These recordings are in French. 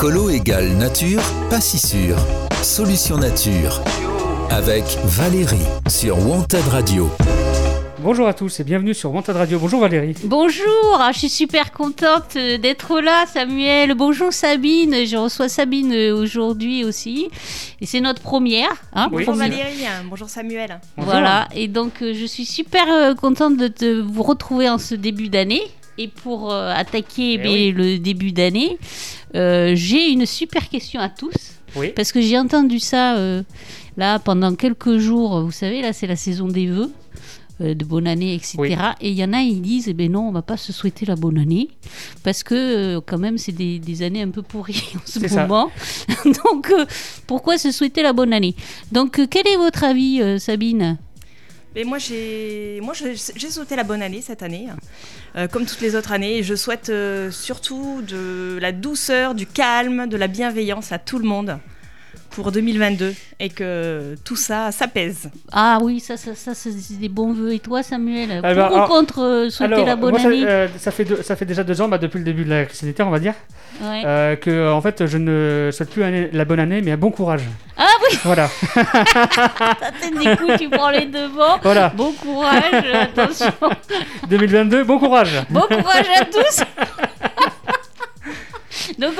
Écolo égale nature, pas si sûr. Solution nature. Avec Valérie sur Wanted Radio. Bonjour à tous et bienvenue sur Wanted Radio. Bonjour Valérie. Bonjour, ah, je suis super contente euh, d'être là, Samuel. Bonjour Sabine, je reçois Sabine euh, aujourd'hui aussi. Et c'est notre première. hein, Oui. Bonjour. Valérie, bonjour Samuel. Bonjour. Voilà, et donc euh, je suis super contente de te, vous retrouver en ce début d'année. Et pour euh, attaquer Eh oui. le début d'année, euh, j'ai une super question à tous. Oui. Parce que j'ai entendu ça euh, là pendant quelques jours. Vous savez, là c'est la saison des vœux. de bonne année, etc. Oui. Et il y en a, ils disent, eh ben non, on va pas se souhaiter la bonne année, parce que quand même, c'est des, des années un peu pourries en ce moment. Donc, pourquoi se souhaiter la bonne année? Donc, quel est votre avis, Sabine? Et moi j'ai moi j'ai sauté la bonne année cette année, euh, comme toutes les autres années. Je souhaite euh, surtout de la douceur, du calme, de la bienveillance à tout le monde pour 2022 et que tout ça s'apaise. Ah oui, ça, ça, ça c'est des bons vœux. Et toi, Samuel Ah bah, Pour ou alors- contre euh, souhaiter Alors, la bonne moi, ça, année? euh, ça fait deux- ça fait déjà deux ans, bah, depuis le début de la crise sanitaire, on va dire, Ouais. euh, que en fait, je ne souhaite plus année- la bonne année, mais un bon courage. Ah oui, Voilà, des coups, tu prends les devants. voilà. Bon courage, attention. 2022, bon courage. Bon courage à tous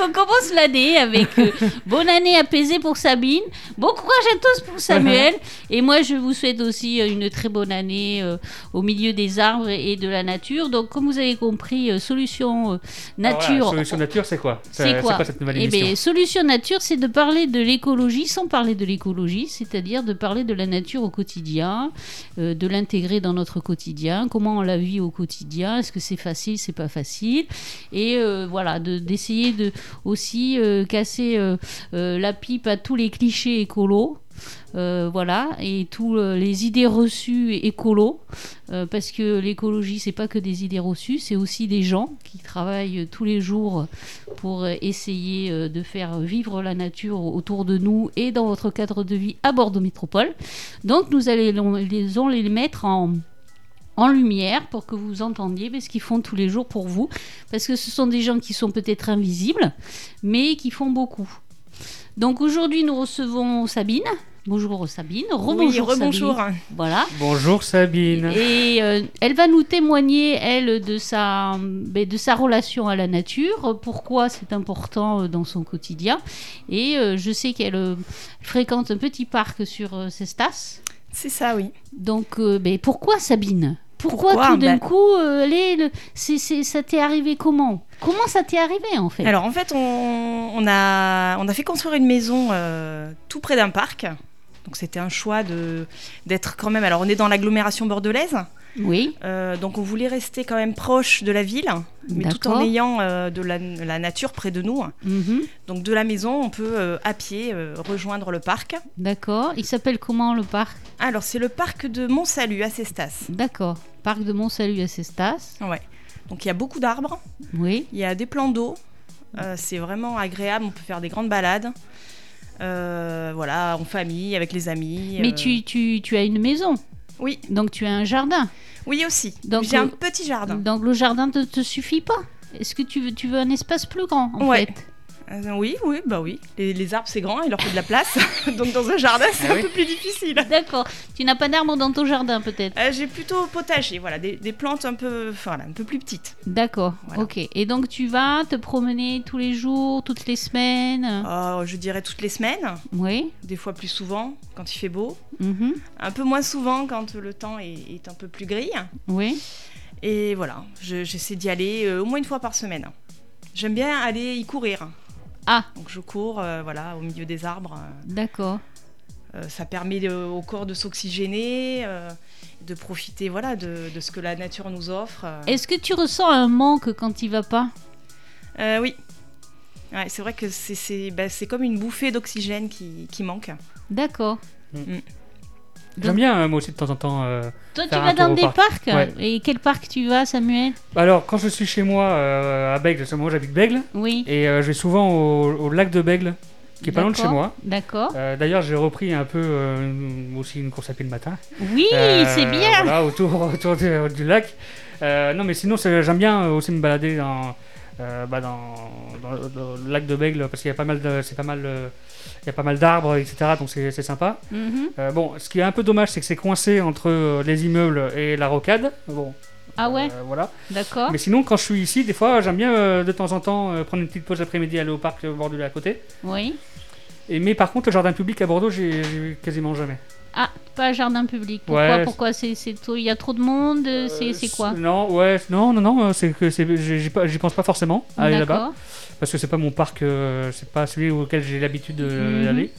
on commence l'année avec euh, bonne année apaisée pour Sabine, bon courage à tous pour Samuel, et moi je vous souhaite aussi euh, une très bonne année euh, au milieu des arbres et de la nature. Donc comme vous avez compris, euh, solution Alors, nature. voilà, solution nature, c'est quoi C'est quoi, cette nouvelle Eh émission bien, solution nature, c'est de parler de l'écologie sans parler de l'écologie, c'est-à-dire de parler de la nature au quotidien, euh, de l'intégrer dans notre quotidien, comment on la vit au quotidien, est-ce que c'est facile, c'est pas facile, et voilà, de- d'essayer de aussi euh, casser la pipe à tous les clichés écolos. Euh, voilà, et tous euh, les idées reçues écolos, euh, parce que l'écologie, c'est pas que des idées reçues, c'est aussi des gens qui travaillent tous les jours pour essayer de faire vivre la nature autour de nous et dans votre cadre de vie à Bordeaux Métropole. Donc nous allons les, les mettre en, en lumière pour que vous entendiez ben, ce qu'ils font tous les jours pour vous. Parce que ce sont des gens qui sont peut-être invisibles, mais qui font beaucoup. Donc aujourd'hui nous recevons Sabine. Bonjour Sabine. oui, Rebonjour. Sabine. Voilà. Bonjour Sabine. Et euh, elle va nous témoigner, elle, de sa, ben, de sa relation à la nature, pourquoi c'est important euh, dans son quotidien. Et euh, je sais qu'elle euh, fréquente un petit parc sur euh, Cestas. C'est ça, oui. Donc, euh, ben, pourquoi Sabine? Pourquoi, Pourquoi? tout d'un Ben- coup, euh, elle est ça t'est arrivé comment? Comment ça t'est arrivé en fait? Alors en fait, on, on a, on a fait construire une maison euh, tout près d'un parc. Donc c'était un choix de d'être quand même. Alors on est dans l'agglomération bordelaise, Oui, euh, donc on voulait rester quand même proche de la ville, mais tout en ayant euh, de la, la nature près de nous. Mhm. Donc de la maison, on peut euh, à pied rejoindre le parc. d'accord. Il s'appelle comment le parc? Alors c'est le parc de Montsalut à Cestas. D'accord. Parc de Montsalut à Cestas. Ouais. Donc il y a beaucoup d'arbres, Oui. il y a des plans d'eau. C'est vraiment agréable, on peut faire des grandes balades. Euh, voilà, en famille, avec les amis. Mais euh, tu, tu, tu as une maison, Oui, donc tu as un jardin. oui aussi. Donc, J'ai un petit jardin. Donc le jardin ne te, suffit pas Est-ce que tu veux, tu veux un espace plus grand en Ouais. fait? Euh, oui, oui, bah oui. Les, les arbres, c'est grand, il leur faut de la place. Donc dans un jardin, c'est Ah un oui. peu plus difficile. D'accord. Tu n'as pas d'arbres dans ton jardin peut-être Euh, J'ai plutôt potager, voilà, des, des plantes un peu, voilà, un peu plus petites. D'accord. Voilà. Ok. Et donc tu vas te promener tous les jours, toutes les semaines? Oh, je dirais toutes les semaines, Oui. des fois plus souvent quand il fait beau, Mhm. un peu moins souvent quand le temps est, est un peu plus gris. Oui. Et voilà, je- j'essaie d'y aller euh, au moins une fois par semaine. J'aime bien aller y courir. Ah. Donc je cours, euh, voilà, au milieu des arbres. D'accord. Euh, ça permet de- au corps de s'oxygéner, euh, de profiter, voilà, de, de ce que la nature nous offre. euh. Est-ce que tu ressens un manque quand il va pas? Euh, oui. Ouais, c'est vrai que c'est c'est bah, c'est comme une bouffée d'oxygène qui, qui manque. D'accord. J'aime bien euh, moi aussi de temps en temps. euh, Toi, tu Faire vas un tour dans au des parc. parcs Ouais. Et quel parc tu vas, Samuel? Alors quand je suis chez moi euh, à Bègle, moi j'habite Bègle, Oui. et euh, je vais souvent au, au lac de Bègle, qui est pas loin de chez D'accord. moi. D'accord. Euh, D'ailleurs, j'ai repris un peu euh, aussi une course à pied le matin. Oui, Euh, c'est bien. Voilà, autour, autour du, du lac. Euh, non, mais sinon, c'est- j'aime bien aussi me balader dans, euh, bah, dans, dans le- dans le lac de Bègle parce qu'il y a pas mal de, c'est pas mal, euh, il y a pas mal d'arbres, etc. Donc c'est c'est sympa. Mhm. Euh, bon, ce qui est un peu dommage, c'est que c'est coincé entre les immeubles et la rocade. Bon, Ah ouais, voilà. d'accord. Mais sinon, quand je suis ici, des fois, j'aime bien de temps en temps prendre une petite pause l'après-midi, aller au parc euh, bordelaise à côté. Oui. Et, mais par contre, le jardin public à Bordeaux, j'ai quasiment jamais. Ah, pas jardin public. Pourquoi Ouais. Pourquoi c'est il y a trop de monde euh, C'est Euh, c'est quoi Non, ouais, non, non, non, euh, c'est que c'est- j'ai- j'y pense pas forcément à aller là-bas. Parce que c'est pas mon parc, euh, c'est pas celui auquel j'ai l'habitude Mhm. d'aller.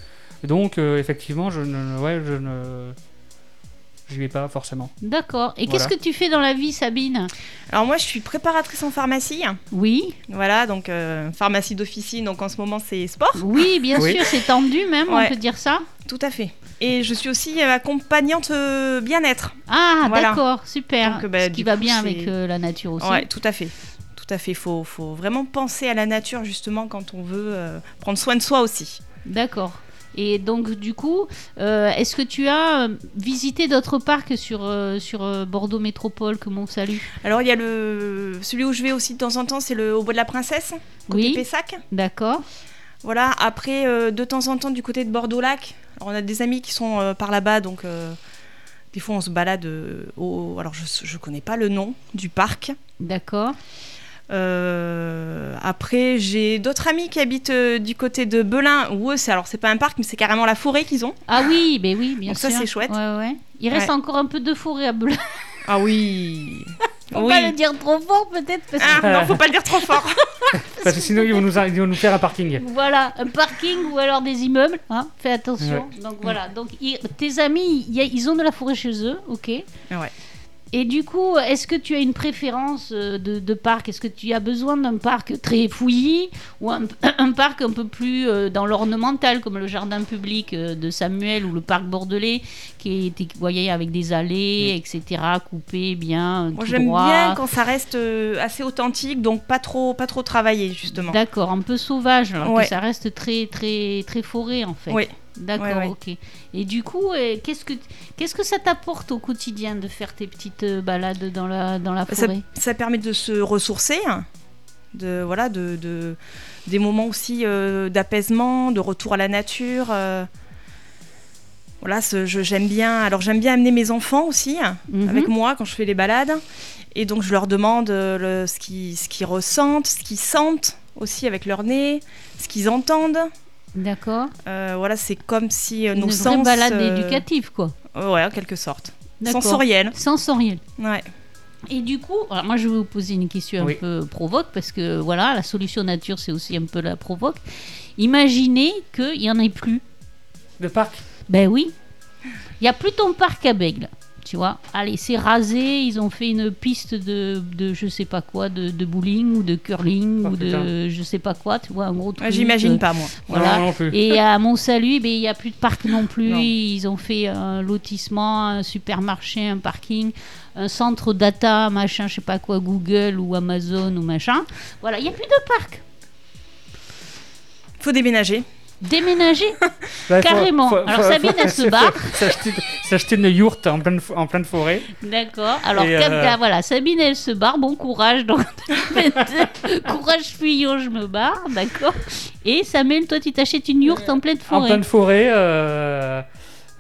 Donc euh, effectivement, je ne, ouais, je ne, j'y vais pas forcément. D'accord. Et Voilà. qu'est-ce que tu fais dans la vie, Sabine? Alors moi, je suis préparatrice en pharmacie. Oui. Voilà, donc euh, pharmacie d'officine, donc en ce moment c'est sport. Oui, bien Oui. sûr, c'est tendu même, on peut dire ça. Tout à fait. Et je suis aussi euh, accompagnante euh, bien-être. Ah, Voilà. d'accord, super. Donc, bah, Ce qui va coup, bien avec euh, la nature aussi. Ouais, tout à fait. Tout à fait. Faut, faut vraiment penser à la nature justement quand on veut euh, prendre soin de soi aussi. D'accord. Et donc, du coup, euh, est-ce que tu as euh, visité d'autres parcs sur, euh, sur Bordeaux Métropole que Mont-Salut Alors il y a le celui où je vais aussi de temps en temps, c'est le au bois de la Princesse, côté Oui, Pessac. d'accord. Voilà. Après, euh, de temps en temps du côté de Bordeaux-Lac. On a des amis qui sont par là-bas, donc des fois on se balade au. Alors je je connais pas le nom du parc. D'accord. Euh, après, j'ai d'autres amis qui habitent euh, du côté de Belin, où eux, c'est alors c'est pas un parc, mais c'est carrément la forêt qu'ils ont. Ah oui, ben oui, bien Donc ça, sûr. c'est chouette. Ouais, ouais. Il reste Ouais. encore un peu de forêt à Belin. Ah oui. Faut oui. pas le dire trop fort, peut-être. Parce que... Ah, non, faut pas le dire trop fort. Parce que sinon, ils vont nous, ils vont nous faire un parking. Voilà, un parking ou alors des immeubles. Hein, fais attention. Donc voilà. Donc ils- tes amis, il y a- ils ont de la forêt chez eux, ok. Ouais. Et du coup, est-ce que tu as une préférence euh, de, de parc? Est-ce que tu as besoin d'un parc très fouillis ou un, un parc un peu plus euh, dans l'ornemental, comme le jardin public euh, de Samuel ou le parc bordelais, qui était, vous voyez, avec des allées, etc., coupées bien, Moi, j'aime bien quand ça reste assez authentique, donc pas trop, pas trop travaillé justement. D'accord, un peu sauvage, alors Ouais. que ça reste très, très, très forêt en fait. Oui. D'accord, Ouais, ouais. ok. Et du coup, euh, qu'est-ce que qu'est-ce que ça t'apporte au quotidien de faire tes petites euh, balades dans la dans la Ça, forêt? ça permet de se ressourcer, de voilà, de, de- des moments aussi euh, d'apaisement, de retour à la nature. euh. Voilà, j'aime bien. Alors j'aime bien amener mes enfants aussi Mhm. avec moi quand je fais les balades, et donc je leur demande le- ce qu'ils ce qu'ils ressentent, ce qu'ils sentent aussi avec leur nez, ce qu'ils entendent. D'accord. Euh, voilà, c'est comme si euh, Une nos vraie sens. balade euh, éducative, quoi. Ouais, en quelque sorte. D'accord. Sensoriel. Sensorielle. Ouais. Et du coup, alors moi je vais vous poser une question Oui. un peu provoque parce que voilà, la solution nature c'est aussi un peu la provoque. Imaginez qu'il n'y en ait plus. De parc Ben oui. Il n'y a plus ton parc à Bègle. Tu vois, allez, c'est rasé. Ils ont fait une piste de, de je sais pas quoi, de, de bowling ou de curling Oh, ou de je sais pas quoi. Tu vois, un gros truc. Ouais, J'imagine euh, pas moi. Voilà. Non, non plus. Et à Mont-Salut, ben, il n'y a plus de parc non plus. Non. Ils ont fait un lotissement, un supermarché, un parking, un centre data, machin, je sais pas quoi, Google ou Amazon ou machin. Voilà, il n'y a plus de parc. Faut déménager. Déménager Là, faut- Carrément. faut- Alors, faut- Sabine, elle se barre. S'acheter une yourte en pleine, fo- en pleine forêt. D'accord. Alors, Cap- euh, ah, voilà, Sabine, elle se barre. Bon courage. Donc, courage fuyant, je me barre. D'accord. Et Samuel, toi, tu t'achètes une yourte en pleine En forêt. pleine forêt. euh,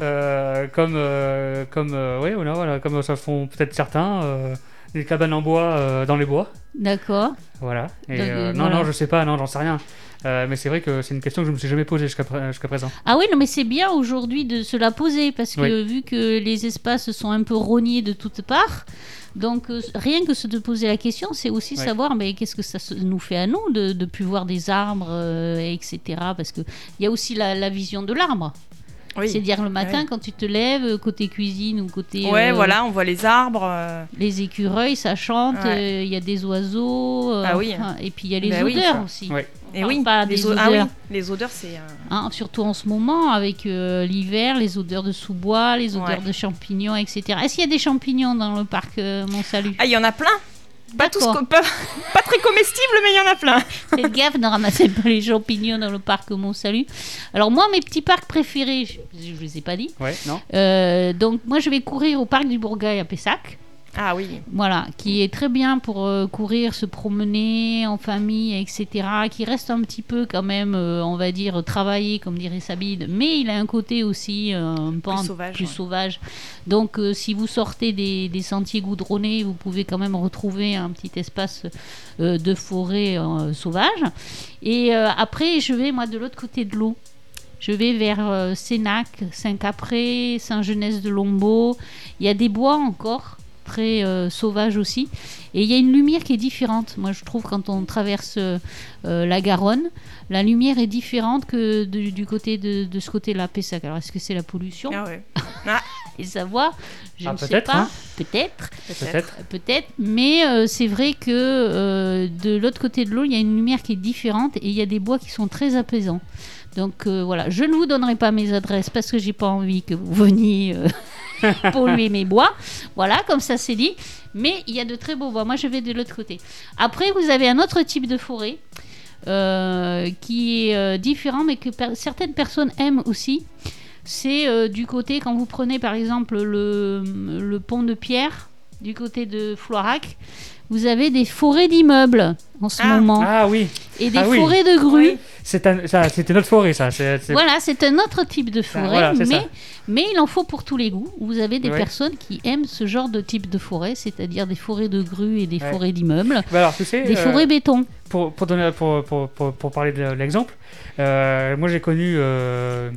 euh, comme, euh, comme, euh, ouais, voilà, voilà, comme ça font peut-être certains. Des cabanes en bois euh, dans les bois. D'accord. Voilà. Et, Donc, euh, euh, non, voilà. non, je sais pas, non, j'en sais rien. Euh, mais c'est vrai que c'est une question que je me suis jamais posée jusqu'à pré- jusqu'à présent. Ah oui, non, mais c'est bien aujourd'hui de se la poser parce que Oui. vu que les espaces sont un peu rognés de toutes parts, donc euh, rien que se de poser la question, c'est aussi savoir mais qu'est-ce que ça nous fait à nous de ne plus voir des arbres, euh, etc. Parce qu'il y a aussi la, la vision de l'arbre. Oui. C'est-à-dire le matin Ouais. quand tu te lèves, euh, côté cuisine ou côté Ouais, euh, voilà, on voit les arbres. euh, les écureuils, ça chante, il Ouais. y a des oiseaux, euh, Ah oui. enfin, et puis il y a les Bah oui, odeurs aussi. Ouais. On Et parle oui, pas les des ah oui, odeurs. les odeurs, c'est. euh, Hein, surtout en ce moment, avec euh, l'hiver, les odeurs de sous-bois, les odeurs Ouais. de champignons, etc. Est-ce qu'il y a des champignons dans le parc euh, Mont-Salut Ah, il y en a plein. Pas tous, pas, pas très comestibles, mais il y en a plein. Faites gaffe, ne ramassez pas les champignons dans le parc Mont-Salut. Alors moi, mes petits parcs préférés, je ne les ai pas dit. Ouais, non Euh, donc moi, je vais courir au parc du Bourgail à Pessac. Ah oui. Voilà, qui est très bien pour euh, courir, se promener en famille, etc. Qui reste un petit peu quand même, euh, on va dire, travaillé, comme dirait Sabine, mais il a un côté aussi euh, un peu Plus sauvage, plus ouais. sauvage. Donc, si vous sortez des, des sentiers goudronnés, vous pouvez quand même retrouver un petit espace de forêt sauvage. Et après, je vais moi de l'autre côté de l'eau. Je vais vers Sénac, Saint-Capré, Saint-Genès-de-Lombeau. Il y a des bois encore, très euh, sauvages aussi. Et il y a une lumière qui est différente. Moi, je trouve, quand on traverse euh, euh, la Garonne, la lumière est différente que de- du côté de, de ce côté-là, Pessac. Alors, est-ce que c'est la pollution Ah ouais. Et savoir Je Ah, ne sais peut-être, pas. hein. Peut-être. Peut-être. Peut-être, mais euh, c'est vrai que euh, de l'autre côté de l'eau, il y a une lumière qui est différente et il y a des bois qui sont très apaisants. Donc euh, voilà, je ne vous donnerai pas mes adresses parce que j'ai pas envie que vous veniez euh, polluer mes bois. Voilà, comme ça c'est dit. Mais il y a de très beaux bois. Moi, je vais de l'autre côté. Après, vous avez un autre type de forêt euh, qui est euh, différent, mais que certaines personnes aiment aussi. C'est euh, du côté, quand vous prenez par exemple le, le pont de pierre, du côté de Floirac, vous avez des forêts d'immeubles en ce Ah. moment. Ah oui, et des ah oui. forêts de grues. Oui. c'est un- ça, c'était notre forêt, ça. Voilà, c'est un autre type de forêt, voilà, c'est mais, il en faut pour tous les goûts. Vous avez des personnes qui aiment ce genre de type de forêt, c'est-à-dire des forêts de grues et des Ouais. forêts d'immeubles, Bah alors, tu sais, des euh, forêts béton. pour, pour, donner, pour, pour, pour, pour parler de l'exemple, euh, moi j'ai connu euh,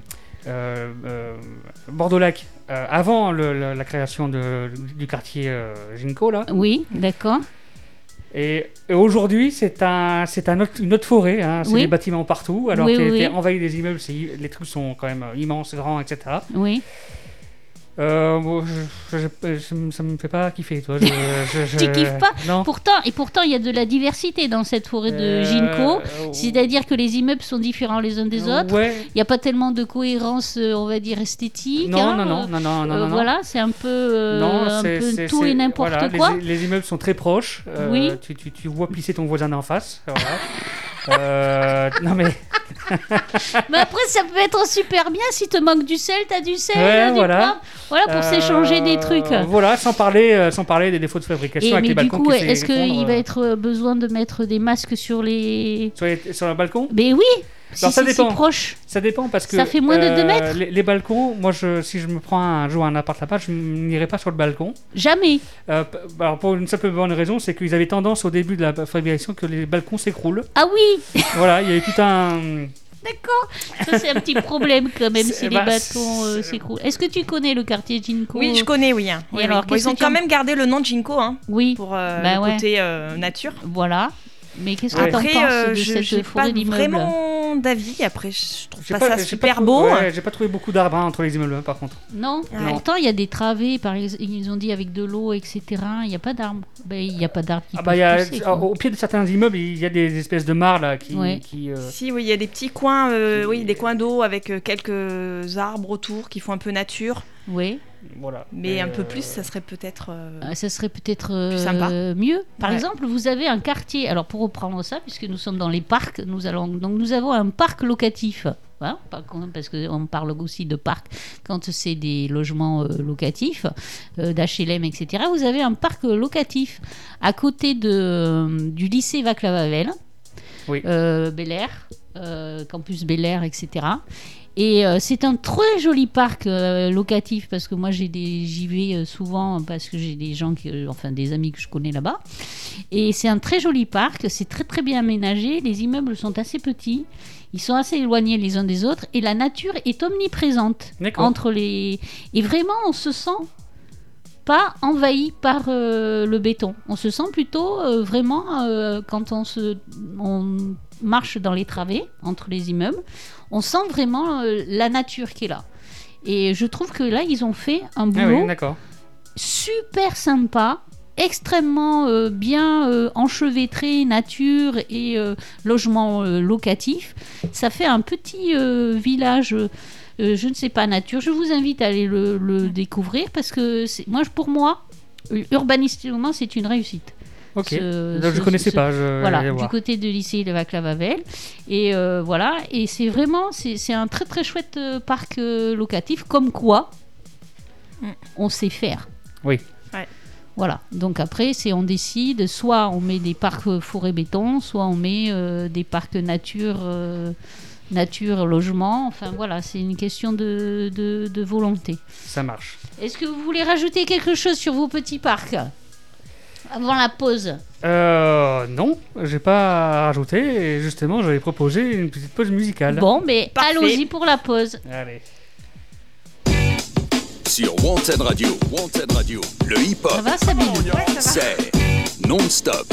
euh, euh, Bordeaux-Lac euh, avant le- la création de- du quartier euh, Ginko, là. Oui, d'accord. Et, et aujourd'hui, c'est un, c'est un autre- une autre forêt, hein, c'est Oui. des bâtiments partout, alors Oui, que oui, envahi des immeubles, les trucs sont quand même immenses, grands, etc. Oui. Euh, bon, je, je- je- ça me fait pas kiffer, toi. Tu kiffes pas Non. Pourtant, et pourtant, il y a de la diversité dans cette forêt de Euh, Ginko. euh, C'est-à-dire que les immeubles sont différents les uns des autres. Ouais. Il n'y a pas tellement de cohérence, euh, on va dire, esthétique. Non, hein, non, non, non, non, non, euh, non, non. Voilà, c'est un peu, Non, un c'est- peu c'est- tout et n'importe voilà, quoi. Les, les immeubles sont très proches. Oui. Tu, tu, tu vois pisser ton voisin d'en face. voilà. Euh, non mais Mais après, ça peut être super bien. Si te manque du sel, t'as du sel, Ouais, du voilà. poivre. Voilà, pour s'échanger des euh, trucs. Voilà, sans parler, euh, sans parler des défauts de fabrication Et avec mais les du balcons coup, est-ce qu'il va euh, être besoin de mettre des masques sur les. sur, les- sur le balcon? Mais oui, si Alors, ça c'est si dépend. proche. Ça dépend parce que Ça fait moins de deux euh, mètres Les, les balcons, moi, je, si je me prends un jour un appart là-bas, je n'irai pas sur le balcon. Jamais. Euh, alors pour une simple bonne raison, c'est qu'ils avaient tendance au début de la fabrication que les balcons s'écroulent. Ah oui, voilà, il y a eu tout un. d'accord. Ça, c'est un petit problème quand même si bah, les bâtons euh, c'est- s'écroulent. Est-ce que tu connais le quartier Ginko Oui, je connais, oui. hein. Et Oui, alors. Bon, ils ont quand même gardé le nom de Jinko hein, Oui, pour euh, Bah le ouais. côté euh, nature. voilà. Mais qu'est-ce que Ouais. tu en Après, penses euh, de je cette j'ai forêt pas d'immeubles? vraiment d'avis. Après, je trouve pas, pas- ça super pas beau. ouais, j'ai pas trouvé beaucoup d'arbres hein, entre les immeubles, hein, par contre. Non, Ouais. pourtant il y a des travées, par exemple, ils ont dit avec de l'eau, etc. Il n'y a pas d'arbres. Ben, il n'y a pas d'arbres qui Ah bah, il y a, pousser, quoi. au pied de certains immeubles, il y a des espèces de mares là qui. Ouais. qui, euh, Si, oui, il y a des petits coins, euh, oui, des coins d'eau avec quelques arbres autour qui font un peu nature. Oui, voilà. Mais un peu euh, plus, ça serait peut-être. euh, Euh, ça serait peut-être euh, sympa. mieux. Par Ouais. exemple, vous avez un quartier. Alors pour reprendre ça, puisque nous sommes dans les parcs, nous allons donc nous avons un parc locatif. Hein, parce qu'on parle aussi de parc quand c'est des logements euh, locatifs, euh, d'HLM, etc. Vous avez un parc locatif à côté de, euh, du lycée Vaclav-Havel, Oui. euh, Bel Air, euh, campus Bel Air, etc. Et euh, c'est un très joli parc euh, locatif parce que moi j'ai des j'y vais euh, souvent parce que j'ai des gens qui, enfin des amis que je connais là-bas. Et c'est un très joli parc, c'est très très bien aménagé, les immeubles sont assez petits, ils sont assez éloignés les uns des autres et la nature est omniprésente entre les et vraiment on se sent pas envahi par le béton. On se sent plutôt vraiment quand on se on marche dans les travées entre les immeubles, on sent vraiment euh, la nature qui est là. Et je trouve que là ils ont fait un Ah boulot oui, d'accord. super sympa, extrêmement euh, bien euh, enchevêtré, nature et euh, logement euh, locatif. Ça fait un petit euh, village, euh, euh, je ne sais pas, nature. Je vous invite à aller le, le découvrir parce que c'est- moi, pour moi, urbanistiquement, c'est une réussite. Ok. Ce- Donc, je ce- connaissais ce- pas. Je voilà, du voir. côté de lycée de Vaclav-Havel. Et euh, voilà, et c'est vraiment, c'est un très très chouette euh, parc euh, locatif, comme quoi Mm. on sait faire. Oui. Ouais. Voilà. Donc après, c'est on décide. Soit on met des parcs forêt béton, soit on met euh, des parcs nature, euh, nature logement. Enfin voilà, c'est une question de, de, de volonté. Ça marche. Est-ce que vous voulez rajouter quelque chose sur vos petits parcs? Avant la pause Euh, non, j'ai pas à rajouter. Et justement, j'avais proposé une petite pause musicale. Bon, mais allons-y pour la pause. Allez. Sur Wanted Radio, Wanted Radio, le Ça hip-hop, va, Sabine? c'est non-stop.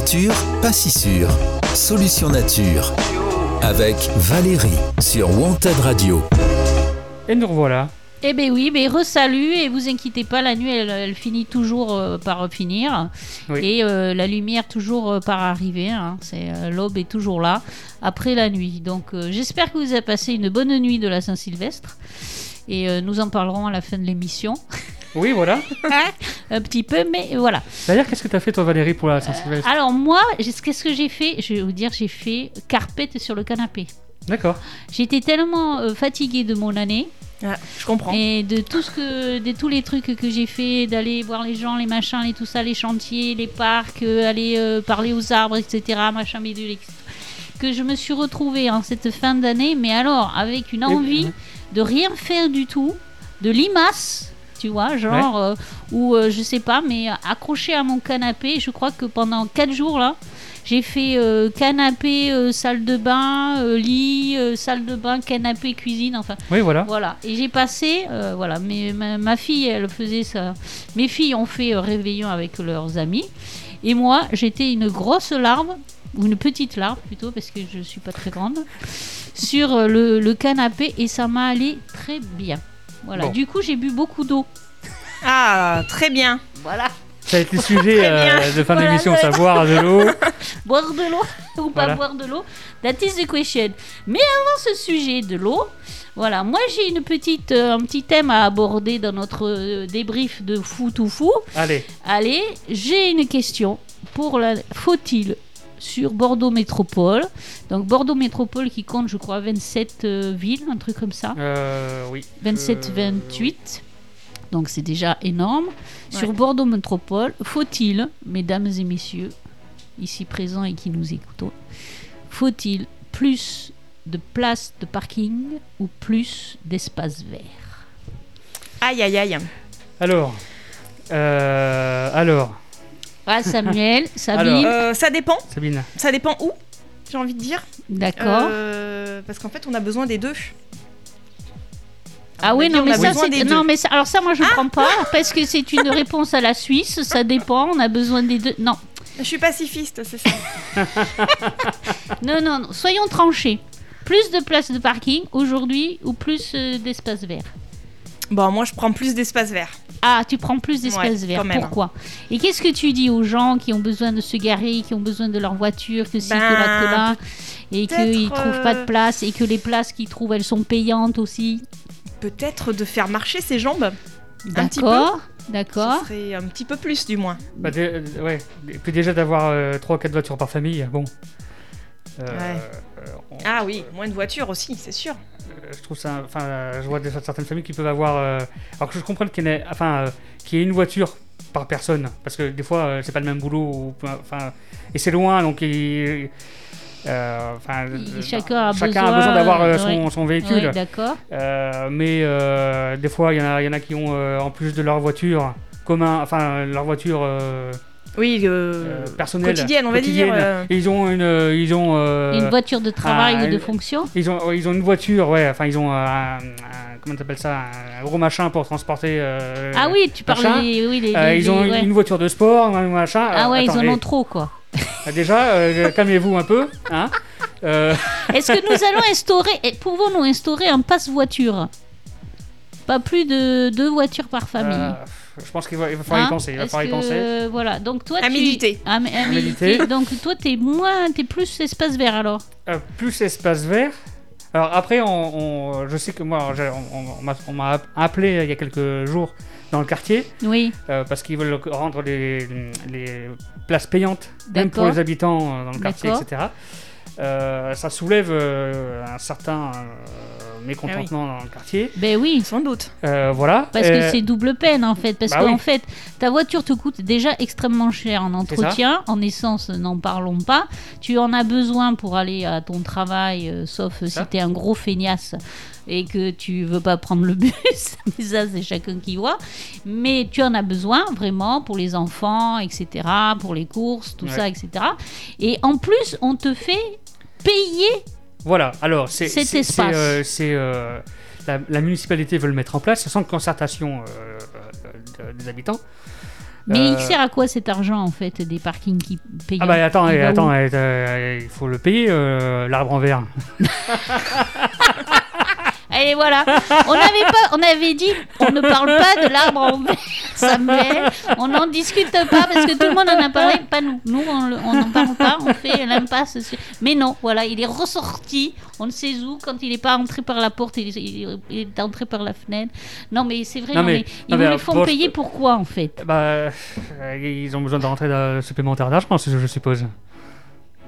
Nature, pas si sûr. Solution nature. Avec Valérie sur Wanted Radio. Et nous revoilà. Eh ben oui, mais re-salut et vous inquiétez pas, la nuit elle, elle finit toujours euh, par finir Oui. et euh, la lumière toujours euh, par arriver. hein. C'est euh, l'aube est toujours là après la nuit. Donc euh, j'espère que vous avez passé une bonne nuit de la Saint-Sylvestre et euh, nous en parlerons à la fin de l'émission Oui, voilà. un petit peu, mais voilà. D'ailleurs, qu'est-ce que tu as fait, toi, Valérie, pour la Saint-Sylvestre Alors moi, qu'est-ce que j'ai fait? Je vais vous dire, j'ai fait carpette sur le canapé. D'accord. J'étais tellement euh, fatiguée de mon année Ah, je comprends. Et de tout ce que, de tous les trucs que j'ai fait, d'aller voir les gens, les machins, les tout ça, les chantiers, les parcs, euh, aller euh, parler aux arbres, etc. Machin bidule, etc. Que je me suis retrouvée en cette fin d'année, mais alors avec une envie de rien faire du tout, de limace, tu vois, genre, euh, ou euh, je sais pas, mais accroché à mon canapé, je crois que pendant 4 jours là, j'ai fait euh, canapé, salle de bain, lit, salle de bain, canapé, cuisine, enfin. Oui, voilà. Voilà, et j'ai passé, voilà, mais ma, ma fille, elle faisait ça. Mes filles ont fait réveillon avec leurs amis, et moi, j'étais une grosse larve, ou une petite larve plutôt, parce que je suis pas très grande, sur euh, le, le canapé, et ça m'a allé très bien. Voilà, Bon. du coup, j'ai bu beaucoup d'eau. Ah, très bien. Voilà. Ça va être le sujet euh, de fin Voilà, d'émission, ça savoir de l'eau. boire de l'eau ou pas Voilà. boire de l'eau That is the question. Mais avant ce sujet de l'eau, voilà, moi j'ai une petite, euh, un petit thème à aborder dans notre euh, débrief de fou tout fou. Allez, Allez, j'ai une question pour la. Faut-il sur Bordeaux Métropole, donc Bordeaux Métropole qui compte, je crois, 27 euh, villes, un truc comme ça, euh, oui. 27, Euh, 28. Donc c'est déjà énorme. Sur. Bordeaux Métropole, faut-il, mesdames et messieurs, ici présents et qui nous écoutons, faut-il plus de places de parking ou plus d'espaces verts Aïe, aïe, aïe. Alors, euh, alors, Ah Samuel, Sabine, Euh, ça dépend. Sabine. Ça dépend où, j'ai envie de dire. d'accord. Euh, parce qu'en fait, on a besoin des deux. Ah oui, non on mais ça c'est non mais ça, alors ça moi je prends pas parce que c'est une réponse à la Suisse, ça dépend, on a besoin des deux. Non, Je suis pacifiste, c'est ça. non non, non. soyons tranchés. Plus de places de parking aujourd'hui ou plus euh, d'espaces verts? Bon, moi, je prends plus d'espace vert. Ah, tu prends plus d'espaces Ouais, verts. quand même. Pourquoi? Et qu'est-ce que tu dis aux gens qui ont besoin de se garer, qui ont besoin de leur voiture, que si, que là, que Ben, là, et peut-être, qu'ils trouvent pas de euh, place, et que les places qu'ils trouvent, elles sont payantes aussi? Peut-être de faire marcher ses jambes. Un petit D'accord, Ce d'accord. serait un petit peu plus, du moins. Bah, euh, ouais. Et puis déjà d'avoir 3-4 voitures par famille, bon. Euh, Ouais. euh, on- Ah oui, moins de voitures aussi, c'est sûr. Je trouve ça. Enfin, je vois des- certaines familles qui peuvent avoir. euh, alors que je comprends qu'il y, ait- enfin, euh, qu'il y ait une voiture par personne, parce que des fois euh, c'est pas le même boulot, ou, enfin, et c'est loin, donc il- euh, Il- chacun a besoin, besoin, d'avoir euh, son, véhicule. D'accord. Euh, mais des fois, il y, en a- il y en a qui ont, en plus de leur voiture commun, enfin leur voiture Oui, euh, euh, personnelle, quotidienne, on va dire. euh, ils ont une, euh, ils ont, euh, Une voiture de travail ah, ou de fonction ils ont, ils ont une voiture, ouais. Enfin, ils ont un, un- comment t'appelles ça, un gros machin pour transporter. euh, Ah oui, tu oui, les, euh, les- ils ont les- ouais. une voiture de sport, un machin. Ah ouais, ils en ont eh, trop quoi. Déjà, euh, calmez-vous un peu, hein. Euh, Est-ce que nous allons instaurer, et pouvons-nous instaurer un passe voiture Pas plus de deux voitures par famille. Je pense qu'il va, il va falloir Hein y penser. Il va falloir y penser. euh, voilà, donc toi À tu... méditer. À, mé- à méditer. méditer. Donc toi t'es moins, t'es plus espace vert alors. Euh, plus espace vert. Alors après, on, on- je sais que moi, on, on- on m'a- appelé euh, il y a quelques jours dans le quartier Oui, euh, parce qu'ils veulent rendre les, les places payantes, même pour les habitants dans le quartier, etc. Euh, ça soulève euh, un certain euh, mécontentement dans le quartier. ben oui. Sans doute. Euh, voilà. Parce Euh, que c'est double peine en fait. Parce bah qu'en oui. fait, ta voiture te coûte déjà extrêmement cher en entretien. En essence, n'en parlons pas. Tu en as besoin pour aller à ton travail, euh, sauf si Ça. tu es un gros feignasse et que tu veux pas prendre le bus. Mais ça, c'est chacun qui voit. Mais tu en as besoin vraiment pour les enfants, etc., pour les courses, tout Ouais. ça, etc. Et en plus, on te fait payer. Voilà, alors c'est euh, c'est, euh, la, la municipalité veut le mettre en place sans concertation euh, euh, des habitants. Mais il sert à quoi cet argent en fait des parkings qui payent Ah bah attends, Il eh, attends, eh, il faut le payer l'arbre en verre. Allez voilà, on avait pas, on avait dit, on ne parle pas de l'arbre en verre, Samuel, on n'en discute pas parce que tout le monde en a parlé, pas nous, nous on n'en parle pas, on fait l'impasse. Mais non, voilà, il est ressorti, on ne sait où, quand il n'est pas entré par la porte, il, il- il est entré par la fenêtre. Non mais c'est vrai, Non, non, mais- mais, non, ils mais, euh, les font je- payer pourquoi en fait? Bah, euh, ils ont besoin de rentrer supplémentaire d'argent, je suppose.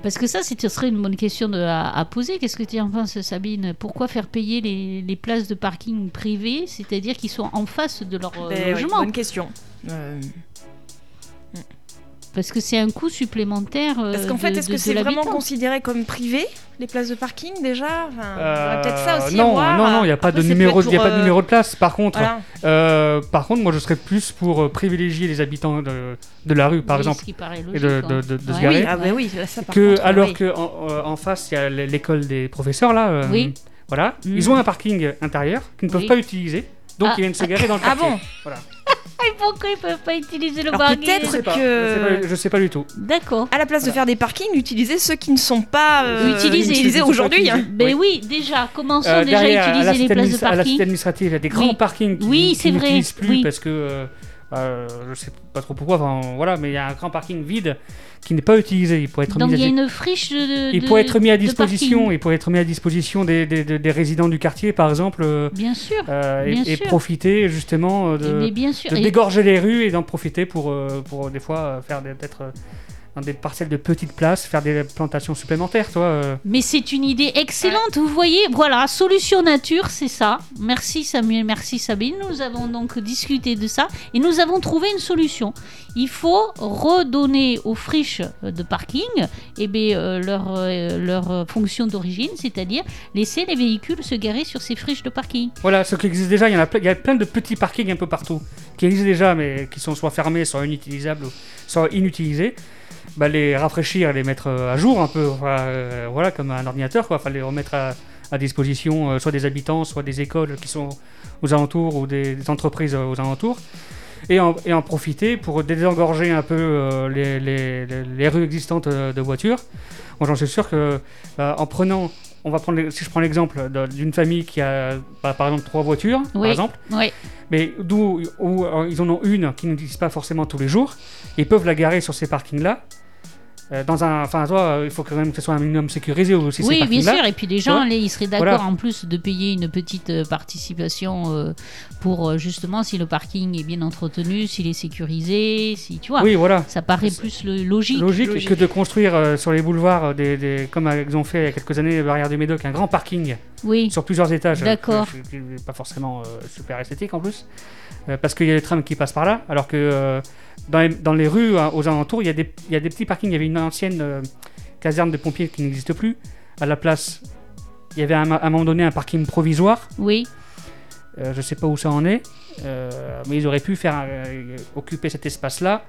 Parce que ça, ce serait une bonne question de- à, à poser. Qu'est-ce que tu en penses, Sabine? Pourquoi faire payer les, les places de parking privées, c'est-à-dire qu'ils sont en face de leur euh, Ben logement? bonne question. Euh, Parce que c'est un coût supplémentaire. euh, Parce qu'en fait, est-ce que c'est vraiment considéré comme privé, les places de parking déjà? Enfin, il y Euh, aurait peut-être ça aussi à non, voir. non, non, il n'y a pas Après, de peut numéro, y a pas de euh, numéro de place. Par contre, Voilà. euh, par contre, moi, je serais plus pour euh, privilégier les habitants de, de la rue, par Oui, exemple, Ce qui paraît et logique. de, se garer. Oui, ah bah oui, là, ça par que contre, alors oui. que en, euh, en face il y a l'école des professeurs là euh, Oui. voilà Mm. ils ont un parking intérieur qu'ils ne peuvent Oui. pas utiliser donc Ah. ils viennent se garer dans le Ah quartier bon voilà Et pourquoi ils peuvent pas utiliser le Alors parking peut-être que- je sais pas, je sais pas du tout D'accord. À la place de faire des parkings, utiliser ceux qui ne sont pas euh, Utilisés. utilisés aujourd'hui. hein. Ben Oui. oui, déjà, commençons Euh, déjà derrière, à à utiliser les cité places de administra- à la cité parking. administrative il y a des grands Oui. parkings qui, Oui, qui c'est vrai, n'utilisent plus oui. parce que euh, Euh, je sais pas trop pourquoi, enfin voilà, mais il y a un grand parking vide qui n'est pas utilisé. Il pourrait être Donc mis à il y a di- une friche de. il de- pourrait être mis à disposition, il pourrait être mis à disposition des, des- des- des résidents du quartier, par exemple, euh, Bien sûr. euh, et, Bien et sûr. profiter justement euh, de, mais bien sûr. de Et- dégorger les rues et d'en profiter pour, pour des fois faire des- peut-être dans des parcelles de petites places, faire des plantations supplémentaires, toi. euh. Mais c'est une idée excellente, vous voyez. Voilà, solution nature, c'est ça. Merci Samuel, merci Sabine. Nous avons donc discuté de ça et nous avons trouvé une solution. Il faut redonner aux friches de parking eh bien, euh, leur, euh, leur fonction d'origine, c'est-à-dire laisser les véhicules se garer sur ces friches de parking. Voilà, ce qui existe déjà, il y en a plein, il y a plein de petits parkings un peu partout qui existent déjà, mais qui sont soit fermés, soit inutilisables, soit inutilisés. Bah, les rafraîchir, les mettre euh, à jour un peu, enfin, euh, voilà, comme un ordinateur, quoi. Enfin, les remettre à, à disposition, euh, soit des habitants, soit des écoles qui sont aux alentours ou des, des entreprises aux alentours. Et en, et en profiter pour désengorger un peu euh, les, les- les- les rues existantes de voitures. Moi, j'en suis sûr que euh, en prenant, on va prendre, si je prends l'exemple d'une famille qui a, bah, par exemple, trois voitures, par exemple, Oui, mais d'où où, ils en ont une qui n'utilise pas forcément tous les jours, ils peuvent la garer sur ces parkings-là. Euh, dans un, enfin, toi, euh, il faut quand même que ce soit un minimum sécurisé aussi ces oui bien parkings-là. sûr. Et puis les gens, les- ils seraient d'accord Voilà. en plus de payer une petite euh, participation euh, pour justement si le parking est bien entretenu, s'il est sécurisé, si tu vois. Oui, voilà. Ça paraît plus le- logique. Logique, logique. que de construire euh, sur les boulevards, euh, des, des- comme ils ont fait il y a quelques années, les barrières du Médoc, un grand parking Oui. sur plusieurs étages. euh, D'accord. pas forcément euh, super esthétique en plus. Euh, parce qu'il y a les trams qui passent par là, alors que dans, les, dans les rues hein, aux alentours, il y, a des, il y a des petits parkings. Il y avait une ancienne caserne de pompiers qui n'existe plus. À la place, il y avait à un, à un moment donné un parking provisoire. Oui. Euh, je sais pas où ça en est, euh, mais ils auraient pu faire euh, occuper cet espace-là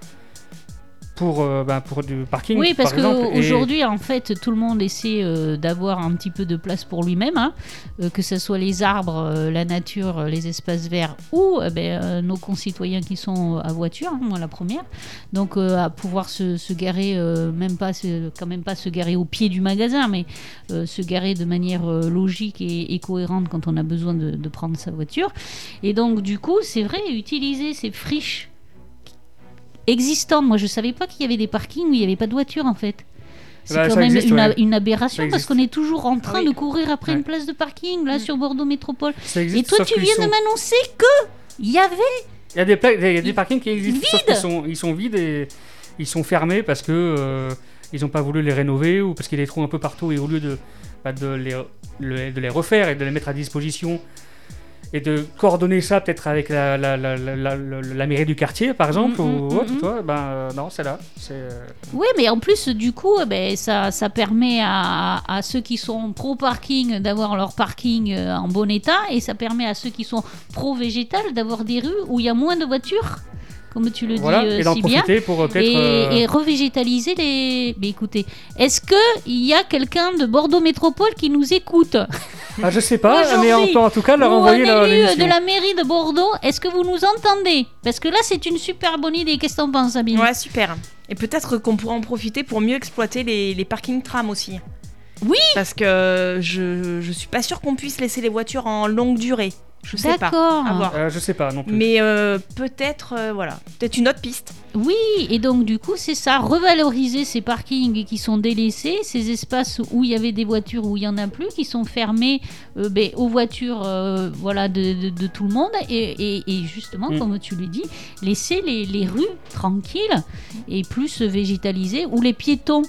pour, euh, ben, pour du parking. Oui, parce par et- qu'aujourd'hui, en fait, tout le monde essaie euh, d'avoir un petit peu de place pour lui-même, hein, euh, que ce soit les arbres, la nature, les espaces verts ou ben, nos concitoyens qui sont à voiture, hein, moi la première. Donc, à pouvoir se, se garer, même pas, se- quand même pas se garer au pied du magasin, mais se garer de manière logique et, et cohérente quand on a besoin de, de prendre sa voiture. Et donc, du coup, c'est vrai, utiliser ces friches existantes. Moi, je savais pas qu'il y avait des parkings où il n'y avait pas de voiture, en fait. C'est Bah, quand même existe, une, ouais. une aberration parce qu'on est toujours en train Oui. de courir après Ouais. une place de parking là Mm. sur Bordeaux Métropole. ça Et toi, sauf tu viens de m'annoncer que il y avait. Il y a des, pla- il y a des parkings qui existent, sauf Vides qu'ils sont, ils sont vides et ils sont fermés parce que euh, ils n'ont pas voulu les rénover ou parce qu'il y a des trous un peu partout et au lieu de, bah, de, les, le- de les refaire et de les mettre à disposition et de coordonner ça peut-être avec la, la, la, mairie du quartier par exemple Mm, mm, ou mm, autre, mm. toi, ben euh, non, c'est là. Euh, Oui, mais en plus, du coup, eh ben, ça, ça permet à, à ceux qui sont pro-parking d'avoir leur parking euh, en bon état et ça permet à ceux qui sont pro-végétal d'avoir des rues où il y a moins de voitures, comme tu le voilà, dis euh, et si bien. profiter pour euh. Et, euh, et revégétaliser les. Mais écoutez, est-ce que il y a quelqu'un de Bordeaux Métropole qui nous écoute? Ah, je sais pas, mais on peut en tout cas leur envoyer la, de la mairie de Bordeaux, est-ce que vous nous entendez? Parce que là, c'est une super bonne idée. Qu'est-ce que t'en penses, Sabine? Ouais, super. Et peut-être qu'on pourrait en profiter pour mieux exploiter les, les parkings tram aussi. Oui. Parce que je, je suis pas sûre qu'on puisse laisser les voitures en longue durée. Je sais pas. D'accord. Euh, je sais pas non plus. Mais euh, peut-être, euh, voilà, peut-être une autre piste. Oui, et donc du coup, c'est ça, revaloriser ces parkings qui sont délaissés, ces espaces où il y avait des voitures où il y en a plus, qui sont fermés euh, ben, aux voitures euh, voilà, de, de- de tout le monde, et, et- et justement, Mm. comme tu le dis, laisser les, les rues tranquilles et plus végétalisées, où les piétons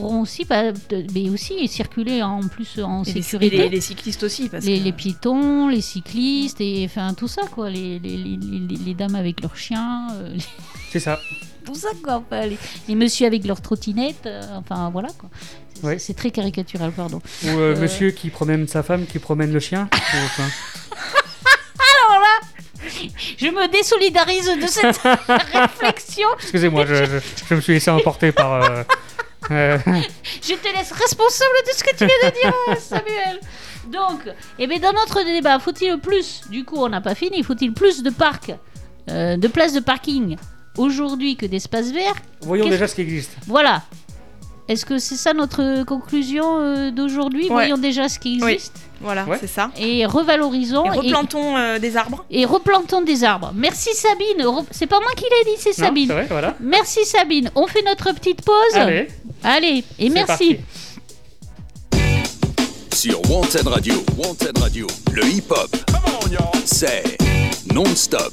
pourront aussi, bah, de- mais aussi circuler en plus en Et les, sécurité. et les- les cyclistes aussi. Parce les, que- les piétons, les cyclistes, et enfin tout ça quoi, les, les, les, les- les dames avec leurs chiens, euh, les- C'est ça. tout ça quoi, enfin, les, les messieurs avec leurs trottinettes, euh, enfin voilà quoi. C'est Ouais. c'est très caricatural, pardon. Ou euh, Euh. monsieur qui promène sa femme, qui promène le chien. ou, enfin, Je me désolidarise de cette réflexion. Excusez-moi, je, je- je me suis laissé emporter par. euh, Je te laisse responsable de ce que tu viens de dire, Samuel. Donc, eh bien, dans notre débat, faut-il plus, du coup on n'a pas fini, faut-il plus de parcs, euh, de places de parking aujourd'hui que d'espaces verts? Voyons Qu'est-ce- déjà ce qui existe. Voilà. Est-ce que c'est ça notre conclusion euh, d'aujourd'hui Ouais. Voyons déjà ce qui Oui. existe Voilà, Ouais. c'est ça. et revalorisons Et et, replantons euh, des arbres. et replantons des arbres. Merci Sabine. Re- C'est pas moi qui l'ai dit, c'est Non, Sabine. c'est vrai, voilà. Merci Sabine. On fait notre petite pause. Allez, Allez, et c'est merci. parti. Sur Wanted Radio, Wanted Radio, le hip-hop, c'est non-stop.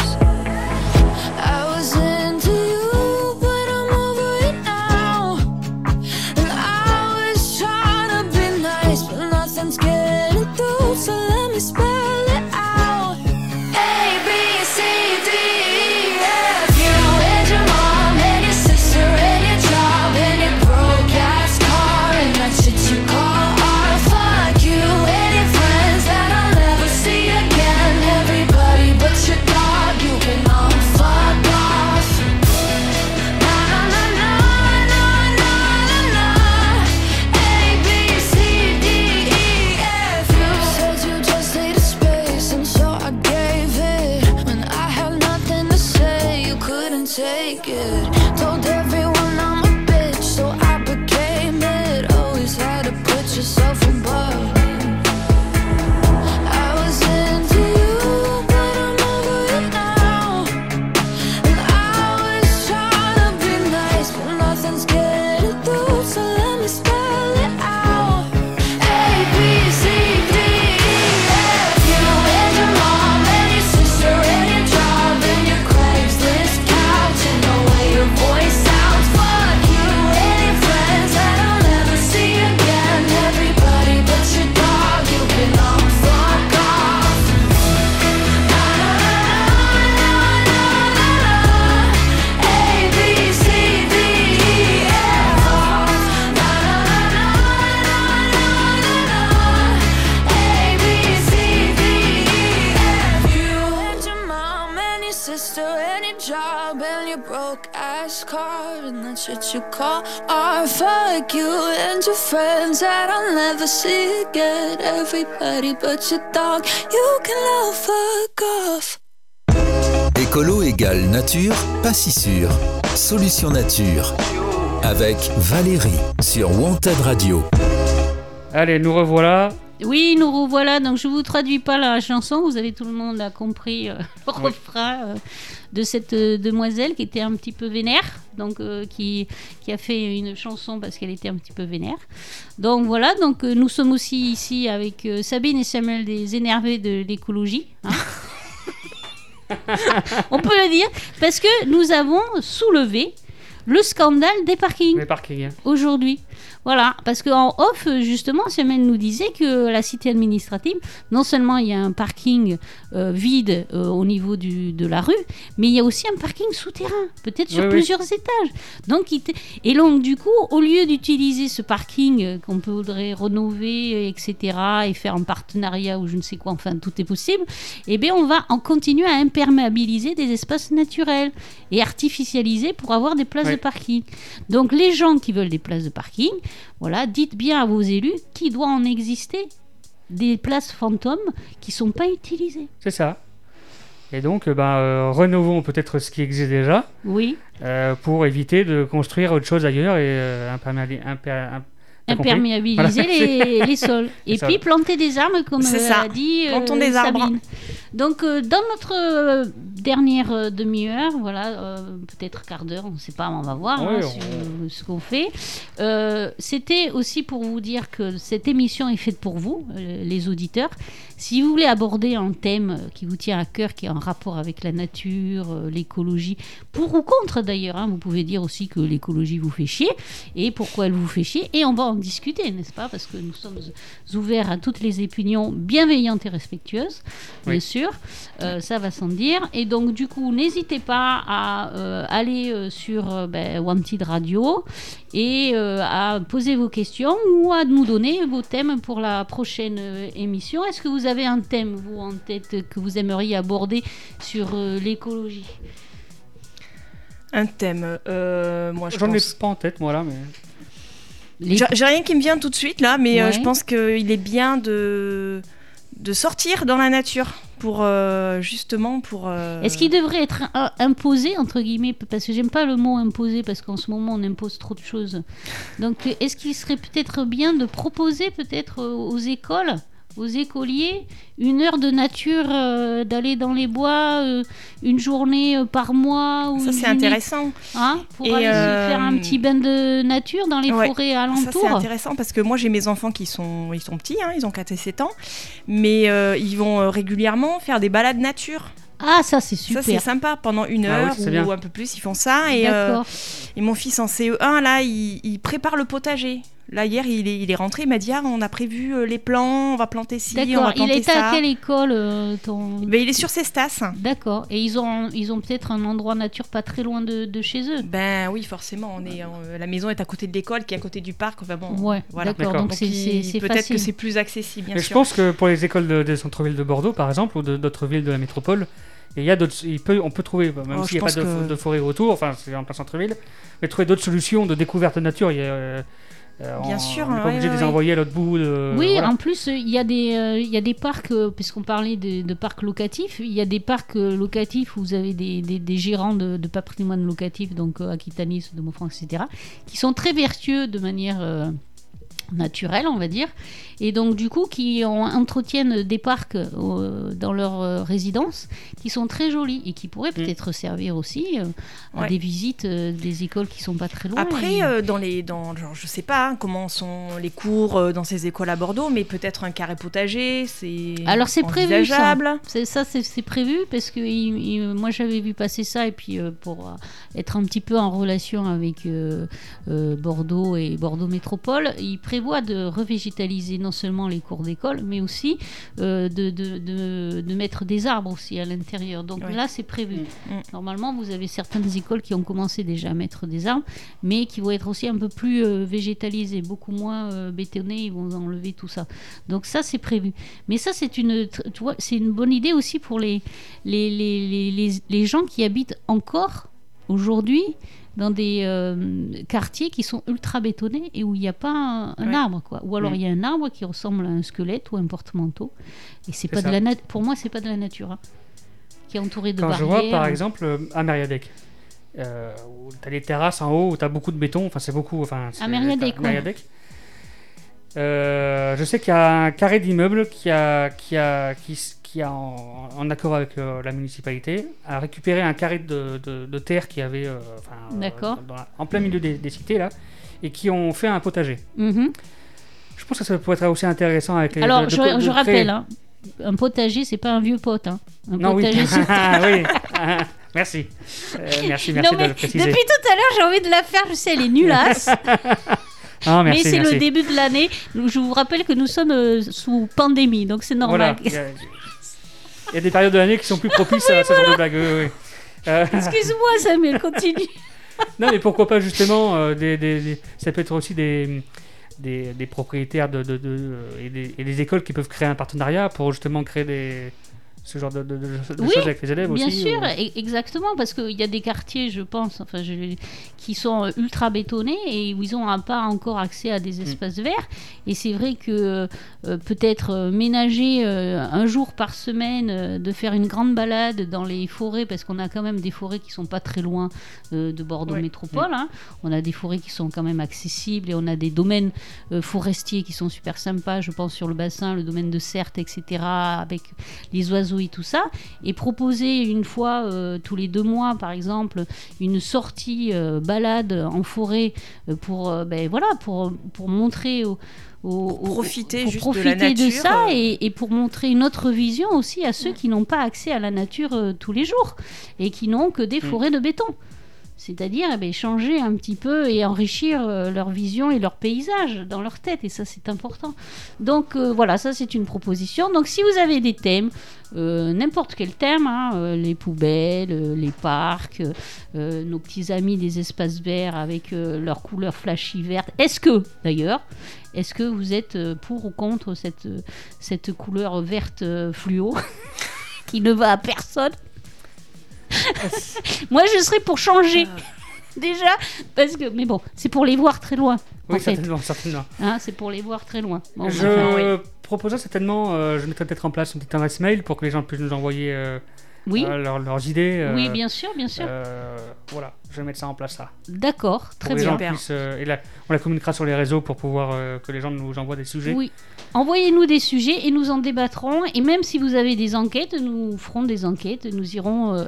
Art. Fuck you and your friends that I'll never see again. Everybody but your dog, you can all fuck off. Écolo égale nature, pas si sûr. Solution nature. Avec Valérie sur Wanted Radio. Allez, nous revoilà. Oui, nous revoilà. Donc, je vous traduis pas la chanson. Vous avez tout le monde a compris euh, le Oui. refrain euh, de cette euh, demoiselle qui était un petit peu vénère. Donc, euh, qui, qui a fait une chanson parce qu'elle était un petit peu vénère. Donc, voilà. Donc, euh, nous sommes aussi ici avec Sabine et Samuel des énervés de l'écologie. hein. On peut le dire parce que nous avons soulevé le scandale des parkings Les parkings. hein. aujourd'hui. Voilà, parce qu'en off, justement, Samuel nous disait que la cité administrative, non seulement il y a un parking euh, vide euh, au niveau du, de la rue, mais il y a aussi un parking souterrain, peut-être sur Oui, oui. plusieurs étages. Donc, il et donc, du coup, au lieu d'utiliser ce parking euh, qu'on voudrait rénover, etc., et faire un partenariat ou je ne sais quoi, enfin, tout est possible, eh bien, on va en continuer à imperméabiliser des espaces naturels et artificialiser pour avoir des places Oui. de parking. Donc, les gens qui veulent des places de parking, voilà, dites bien à vos élus qu'il doit en exister des places fantômes qui sont pas utilisées. C'est ça. Et donc, euh, ben, euh, rénovons peut-être ce qui existe déjà Oui, euh, pour éviter de construire autre chose ailleurs et euh, imperméabiliser Voilà, les, les sols. Et ça. puis planter des arbres, comme C'est euh, ça. a dit euh. Sabine. Donc, euh, dans notre dernière euh, demi-heure, voilà, euh, peut-être quart d'heure, on ne sait pas, on va voir Oui, hein, on- euh, ce qu'on fait. Euh, C'était aussi pour vous dire que cette émission est faite pour vous, les auditeurs. Si vous voulez aborder un thème qui vous tient à cœur, qui est en rapport avec la nature, l'écologie, pour ou contre d'ailleurs, hein, vous pouvez dire aussi que l'écologie vous fait chier et pourquoi elle vous fait chier, et on va en discuter, n'est-ce pas? Parce que nous sommes ouverts à toutes les opinions bienveillantes et respectueuses, bien sûr, Euh, ça va sans dire. Et donc du coup, n'hésitez pas à euh, aller euh, sur euh, ben, Wanted Radio et euh, à poser vos questions ou à nous donner vos thèmes pour la prochaine euh, émission. Est-ce que vous avez un thème, vous, en tête, que vous aimeriez aborder sur euh, l'écologie? Un thème. euh, moi, je J'en ai pas en tête, moi là, mais. Les- J'ai rien qui me vient tout de suite là, mais euh, je pense qu'il est bien de de sortir dans la nature pour euh, justement pour. euh, Est-ce qu'il devrait être imposé, entre guillemets, parce que j'aime pas le mot imposé, parce qu'en ce moment on impose trop de choses. Donc est-ce qu'il serait peut-être bien de proposer peut-être euh, aux écoles, aux écoliers, une heure de nature, euh, d'aller dans les bois, euh, une journée euh, par mois ou Ça c'est intéressant. hein, pour Et, aller se euh, faire un petit bain de nature dans les ouais, forêts Ça c'est alentours. intéressant parce que moi j'ai mes enfants qui sont ils sont petits, hein, ils ont 4 et 7 ans, mais euh, ils vont régulièrement faire des balades nature. Ah ça c'est Ça c'est super. sympa pendant une Ah oui, heure ou un peu plus ils font ça et, euh, D'accord. et mon fils en CE1 là il, il prépare le potager. Là hier il est, il est rentré, il m'a dit ah on a prévu euh, les plans, on va planter ci, on va Il planter était ça. à quelle école euh, ton... Ben, il est sur ses stas. D'accord. Et ils ont, ils ont peut-être un endroit nature pas très loin de, de chez eux. Ben oui, forcément. On est, euh, la maison est à côté de l'école, qui est à côté du parc. Enfin bon, Ouais, voilà. d'accord. Donc il- peut-être que c'est plus accessible, bien Mais je sûr. pense que pour les écoles de- des centres-villes de Bordeaux, par exemple, ou d'autres villes de la métropole, il y a d'autres, il peut, on peut trouver, même Oh, s'il n'y a je pas de, pense que- de forêt autour, enfin c'est en plein centre-ville, mais trouver d'autres solutions de découverte de nature. Il y a, euh, Bien on- sûr, on n'est pas ouais, obligé de les envoyer à l'autre bout. De, Oui, voilà. en plus, euh, il y, a des, euh, il y a des parcs, euh, puisqu'on parlait de, de parcs locatifs, il y a des parcs euh, locatifs où vous avez des, des, des gérants de, de patrimoine locatif, donc euh, Aquitanis, de France, etc., qui sont très vertueux de manière naturelle, on va dire, et donc du coup qui ont- entretiennent des parcs euh, dans leur euh, résidence qui sont très jolis et qui pourraient peut-être servir aussi euh, à des visites des écoles qui sont pas très loin. Après, et- dans les, dans, genre, je sais pas hein, comment sont les cours dans ces écoles à Bordeaux, mais peut-être un carré potager, c'est Alors, c'est prévu, ça. C'est ça, c'est prévu parce que il- il- moi j'avais vu passer ça et puis pour être un petit peu en relation avec Bordeaux et Bordeaux Métropole, il prévoit de revégétaliser non seulement les cours d'école, mais aussi euh, de, de, de- de mettre des arbres aussi à l'intérieur. Donc Ouais. là, c'est prévu. Mm. Mm. Normalement, vous avez certaines écoles qui ont commencé déjà à mettre des arbres, mais qui vont être aussi un peu plus euh, végétalisées, beaucoup moins euh, bétonnées. Ils vont enlever tout ça. Donc ça, c'est prévu. Mais ça, c'est une, tr- tu vois, c'est une bonne idée aussi pour les, les, les, les, les- les gens qui habitent encore aujourd'hui dans des euh, quartiers qui sont ultra bétonnés et où il n'y a pas un, un Ouais. arbre quoi ou alors Mm. il y a un arbre qui ressemble à un squelette ou un porte-manteau et c'est pas de la pour moi c'est pas de la nature hein, qui est entouré de Quand je barrières vois par exemple euh, à Mériadec, euh, où tu as des terrasses en haut, où tu as beaucoup de béton, enfin c'est beaucoup. Enfin, Mériadec, à ouais. Mériadec. Euh, je sais qu'il y a un carré d'immeuble qui a, qui a, qui, qui a en, en accord avec euh, la municipalité, a récupéré un carré de, de- de terre qui avait, euh, enfin, euh, D'accord. dans la- en plein milieu des, des cités là, et qui ont fait un potager. Mhm. Je pense que ça pourrait être aussi intéressant avec les. alors de- je, rappelle hein, un potager c'est pas un vieux pote hein. un Non, oui. potager Ah, oui. Ah, merci. Euh, merci, merci non, mais de le préciser. depuis tout à l'heure, j'ai envie de la faire. Je sais, elle est nulasse. Ah, merci, mais c'est le début de l'année. Je vous rappelle que nous sommes euh, sous pandémie, donc c'est normal. Voilà. Il y, a, des périodes de l'année qui sont plus propices à ce genre de blague. oui, oui. Euh, Excuse-moi, Samuel, continue. non, mais pourquoi pas justement euh, des, des- des- Ça peut être aussi des, des, des propriétaires de, de- de- et, des, et des écoles qui peuvent créer un partenariat pour justement créer des, ce genre de, de- de- de Oui, choses avec les élèves Bien aussi. sûr, ou- e- exactement, parce qu'il y a des quartiers, je pense, enfin, je- qui sont euh, ultra bétonnés et où ils n'ont pas encore accès à Mm. des espaces verts. Et c'est vrai que euh, peut-être euh, ménager euh, un jour par semaine, euh, de faire une grande balade dans les forêts, parce qu'on a quand même des forêts qui sont pas très loin euh, de Bordeaux. Métropole. hein. On a des forêts qui sont quand même accessibles et on a des domaines euh, forestiers qui sont super sympas. Je pense sur le bassin, le domaine de Certes, etc., avec les oiseaux oiseaux et tout ça, et proposer une fois euh, tous les deux mois, par exemple, une sortie euh, balade en forêt euh, pour, euh, ben, voilà, pour, pour montrer aux, aux- aux- Profiter pour juste profiter de la nature. ça et, et pour montrer une autre vision aussi à ceux qui n'ont pas accès à la nature euh, tous les jours et qui n'ont que des Mm. forêts de béton. C'est-à-dire eh ben, changer un petit peu et enrichir euh, leur vision et leur paysage dans leur tête. Et ça, c'est important. Donc euh, voilà, ça, c'est une proposition. Donc si vous avez des thèmes, euh, n'importe quel thème, hein, les poubelles, les parcs, nos petits amis des espaces verts avec leur couleur flashy verte. Est-ce que, d'ailleurs, est-ce que vous êtes pour ou contre cette, couleur verte fluo qui ne va à personne? Moi, je serais pour changer. Déjà, parce que, mais bon, c'est pour les voir très loin. Oui, en fait. certainement, certainement. Hein, c'est pour les voir très loin. Bon, je enfin, oui. proposerais certainement, euh, je mettrais peut-être en place une petite adresse mail pour que les gens puissent nous envoyer euh, Oui, euh, leurs, leurs idées. euh, oui, bien sûr, bien sûr. euh, voilà, je vais mettre ça en place ça. D'accord, très bien. puissent, et là, on la communiquera sur les réseaux pour pouvoir euh, que les gens nous envoient des sujets. Oui. Envoyez-nous des sujets et nous en débattrons. Et même si vous avez des enquêtes, nous ferons des enquêtes. Nous irons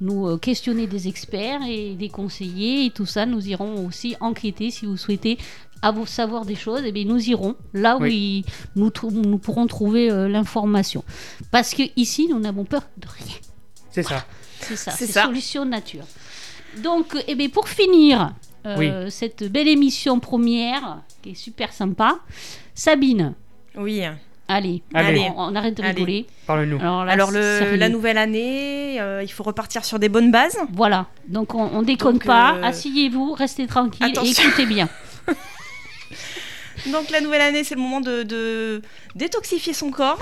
nous questionner des experts et des conseillers et tout ça. Nous irons aussi enquêter si vous souhaitez à vous savoir des choses. Et bien nous irons là où Oui. il- nous, pourrons trouver euh, l'information. Parce que ici, nous n'avons peur de rien. C'est ça. C'est ça, C'est solution nature. Donc, eh bien, pour finir euh, cette belle émission première, qui est super sympa, Sabine, Oui. allez, Allez. On, on arrête de rigoler. Parle-nous. Alors, là, Alors, c'est le, sérieux. la nouvelle année, euh, il faut repartir sur des bonnes bases. Voilà, donc on, on déconne Donc, pas, euh, asseyez-vous, restez tranquille et écoutez bien. Donc, la nouvelle année, c'est le moment de, de détoxifier son corps.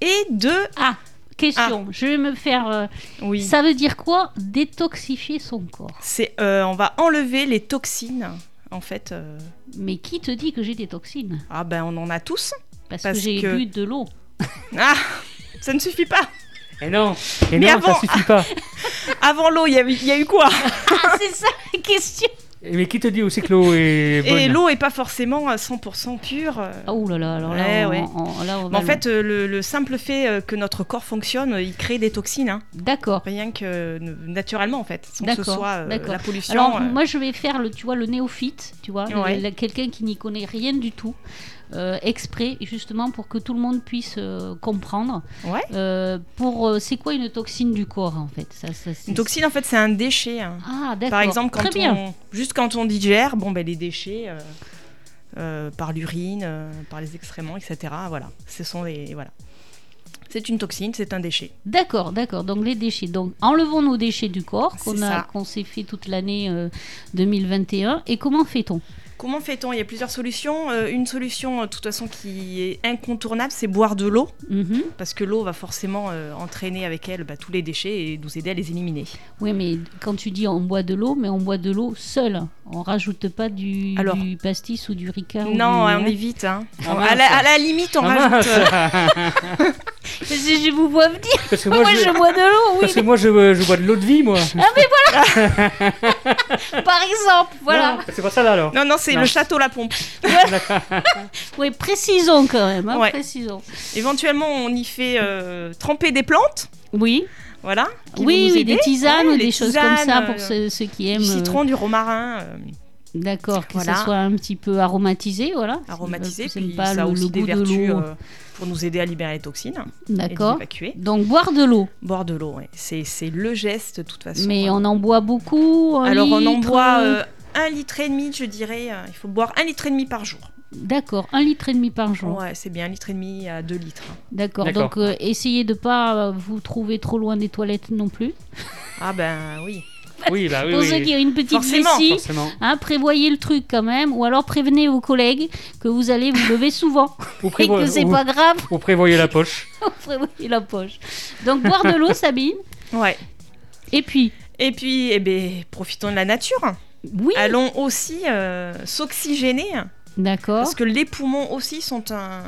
Et de. Ah, question, je vais me faire... euh, Oui. Ça veut dire quoi Détoxifier son corps? C'est, euh, on va enlever les toxines. En fait, euh, Mais qui te dit que j'ai des toxines? Ah ben on en a tous. Parce, Parce que j'ai que- bu de l'eau. Ah, ça ne suffit pas. Et non, et Mais non, avant- ça suffit pas. Avant l'eau, il y, a eu- il y a eu quoi? Ah, c'est ça la question Mais qui te dit aussi que l'eau est bonne Et l'eau est pas forcément euh, 100% pure. euh. Oh là là, alors là, Ouais, on- ouais. on- là, on Mais va en fait, euh, le, le simple fait euh, que notre corps fonctionne, il crée des toxines. hein. D'accord. Rien que euh, naturellement, en fait. Sans que ce soit euh, la pollution. Alors euh, moi je vais faire le tu vois le néophyte, tu vois, Ouais. quelqu'un qui n'y connaît rien du tout. Euh, exprès justement pour que tout le monde puisse euh, comprendre. Ouais. Euh, pour euh, c'est quoi une toxine du corps en fait? Ça, ça, c'est- Une toxine, en fait, c'est un déchet. hein. Ah d'accord. Par exemple, quand Très bien. on, juste quand on digère, bon, ben, les déchets par l'urine, par les excréments, etc. Voilà, ce sont les voilà. C'est une toxine, c'est un déchet. D'accord, d'accord. Donc les déchets. Donc enlevons nos déchets du corps qu'on a qu'on s'est fait toute l'année euh, 2021. Et comment fait-on? Comment fait-on? Il y a plusieurs solutions. Euh, une solution, euh, de toute façon, qui est incontournable, c'est boire de l'eau, Mhm. parce que l'eau va forcément euh, entraîner avec elle bah, tous les déchets et nous aider à les éliminer. Oui, mais quand tu dis on boit de l'eau, mais on boit de l'eau seule. On rajoute pas du, Alors- du pastis ou du ricard. ou non, du- on évite. Hein. Ah, à, la, à la limite, on Ah, rajoute. je vous vois venir. Parce que Moi, moi, je, je bois de l'eau, oui. parce que moi je, je bois de l'eau de vie, moi. Par exemple, voilà. C'est pas ça là alors. Non, non, c'est le château La Pompe. Oui, précisons quand même. hein, Ouais. Précisons. Éventuellement, on y fait euh, tremper des plantes. Oui, Voilà. oui, oui, des tisanes Ouais, ou des choses comme ça pour euh, ceux, ceux qui aiment. Du euh, citron, du romarin. D'accord, que Voilà. ça soit un petit peu aromatisé, voilà. aromatisé, puis pas ça a aussi des de vertus euh, pour nous aider à libérer les toxines D'accord. évacuer. Donc boire de l'eau. Boire de l'eau, ouais. c'est c'est le geste de toute façon. Mais on en boit beaucoup. Alors on en boit euh, un litre et demi, je dirais. euh, il faut boire un litre et demi par jour. D'accord, un litre et demi par jour. Ouais, c'est bien un litre et demi à deux litres. D'accord. Donc euh, essayez de pas euh, vous trouver trop loin des toilettes non plus. Ah ben oui. Oui, bah oui, Pour oui. ceux qui ont une petite Forcément, vessie, Forcément. hein, prévoyez le truc quand même, ou alors prévenez vos collègues que vous allez vous lever souvent Vous, et que c'est pas grave. vous prévoyez la poche. prévoyez la poche. Donc boire de l'eau, Sabine. Ouais. Et puis, Et puis, eh ben, profitons de la nature. Oui, Allons aussi euh, s'oxygéner. d'accord. Parce que les poumons aussi sont un,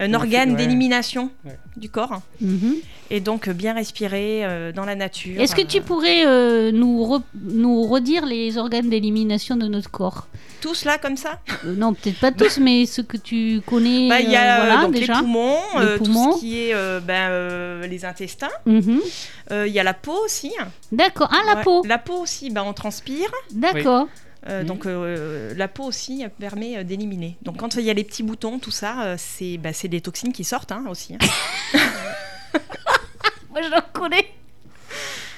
un Ouais, organe ouais. d'élimination Ouais. du corps. Mhm. Et donc, euh, bien respirer euh, dans la nature. Est-ce que tu euh, pourrais euh, nous, re- nous redire les organes d'élimination de notre corps? Tous là, comme ça? Euh, Non, peut-être pas tous, mais ceux que tu connais. Bah, Il y euh, a euh, voilà, donc, déjà. les poumons, Les euh, poumons. tout ce qui est euh, ben, euh, les intestins. Mhm. Euh, Il y a la peau aussi. D'accord. Ah, la Ouais. peau. La peau aussi, ben, on transpire. D'accord. Euh, Mhm. Donc euh, la peau aussi permet euh, d'éliminer. Donc quand il y a les petits boutons, tout ça, c'est bah, c'est des toxines qui sortent hein, aussi. hein. Moi, j'en connais.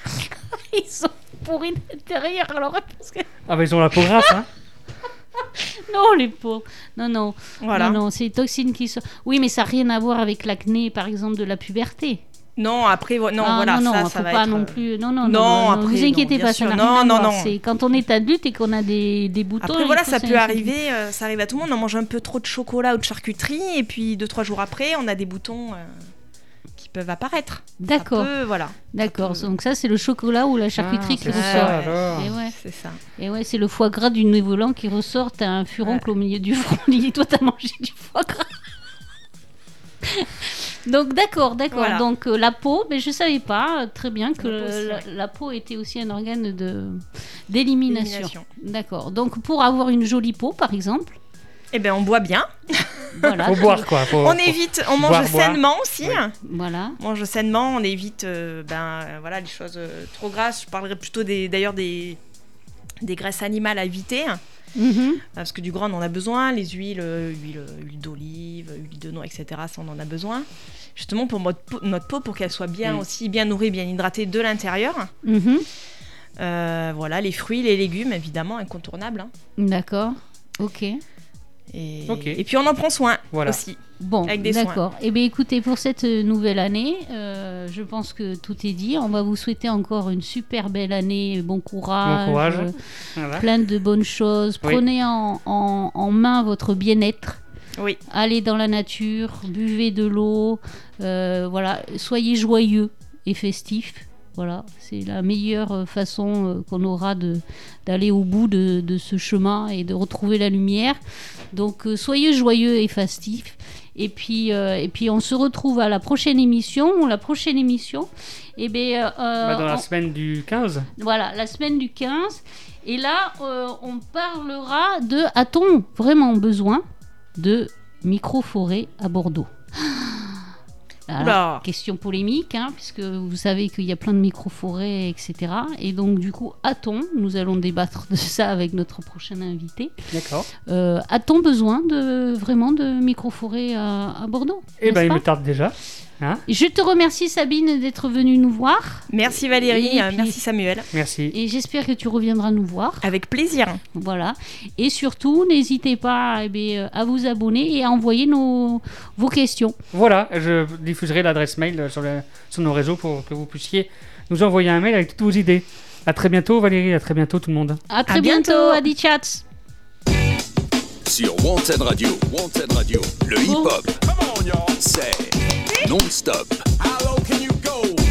Ils sont pourris de l'intérieur. Alors, parce que... Ah bah ils ont la peau grasse, hein Non, les pauvres. Non, non. Voilà. Non, non, c'est les toxines qui sont. Oui, mais ça n'a rien à voir avec l'acné, par exemple, de la puberté. Non, après vo- non, Ah, voilà, non, ça, non, ça faut va pas être, non euh, plus. Non, non, non. non, non, après, vous non, inquiétez bien pas, sûr. ça Non, à non, non. C'est quand on est adulte et qu'on a des, des boutons. Après il voilà, ça peut arriver, euh, ça arrive à tout le monde. On mange un peu trop de chocolat ou de charcuterie et puis deux trois jours après, on a des boutons euh, qui peuvent apparaître. D'accord, voilà, d'accord. peut- Donc ça, c'est le chocolat ou la charcuterie Ah, qui ressort. Et ouais, c'est ça. et ouais, c'est le foie gras du volant qui ressort. T'as un furoncle au milieu du front. Il dit, toi, t'as mangé du foie gras. Donc d'accord, d'accord. Voilà. Donc euh, la peau, mais je savais pas euh, très bien que La peau aussi, la, ouais. la peau était aussi un organe de d'élimination. Élimination. D'accord. Donc pour avoir une jolie peau, par exemple, Eh ben on boit bien, voilà. Faut boire quoi. Faut, on faut- évite, on mange boire. sainement aussi. Oui. Voilà. On mange sainement, on évite euh, ben voilà les choses euh, trop grasses. Je parlerai plutôt des d'ailleurs des des graisses animales à éviter. Mhm. Parce que du grand, on en a besoin, les huiles, euh, huile, huile d'olive, huile de noix, etc. Ça, on en a besoin. Justement pour notre peau, notre peau, pour qu'elle soit bien Mm. aussi bien nourrie, bien hydratée de l'intérieur. Mhm. Euh, voilà, les fruits, les légumes, évidemment, incontournables. hein. D'accord. Ok. Et, et puis on en prend soin Voilà. aussi. Bon, Avec des soins. d'accord. Eh bien, écoutez, pour cette euh, nouvelle année, euh, je pense que tout est dit. On va vous souhaiter encore une super belle année. Bon courage. Bon courage. euh, Voilà. plein de bonnes choses. Oui. Prenez en, en- en main votre bien-être. Oui. Allez dans la nature, buvez de l'eau. euh, voilà, soyez joyeux et festifs. Voilà, c'est la meilleure euh, façon euh, qu'on aura d'aller au bout de, de ce chemin et de retrouver la lumière. Donc euh, soyez joyeux et festifs. Et puis, euh, et puis on se retrouve à la prochaine émission. La prochaine émission, eh bien, euh, Bah, dans la on- semaine du 15. voilà, la semaine du 15. Et là, euh, on parlera de a-t-on vraiment besoin de micro-forêt à Bordeaux? Oula. Question polémique, hein, puisque vous savez qu'il y a plein de micro-forêts, etc. Et donc, du coup, a-t-on Nous allons débattre de ça avec notre prochain invité. D'accord. Euh, a-t-on besoin de vraiment de micro-forêt à, à Bordeaux n'est-ce ben il me tarde déjà. Hein Je te remercie, Sabine, d'être venue nous voir. Merci Valérie, puis- merci Samuel. Merci. Et j'espère que tu reviendras nous voir. Avec plaisir. Voilà. Et surtout, n'hésitez pas eh bien, euh, à vous abonner et à envoyer nos, vos questions. Voilà, je diffuserai l'adresse mail sur, le- sur nos réseaux pour que vous puissiez nous envoyer un mail avec toutes vos idées. À très bientôt Valérie, à très bientôt tout le monde. À très bientôt. bientôt, Adi Chats. Sur Wanted Radio, Wanted Radio, le hip-hop, c'est non-stop. How low can you go?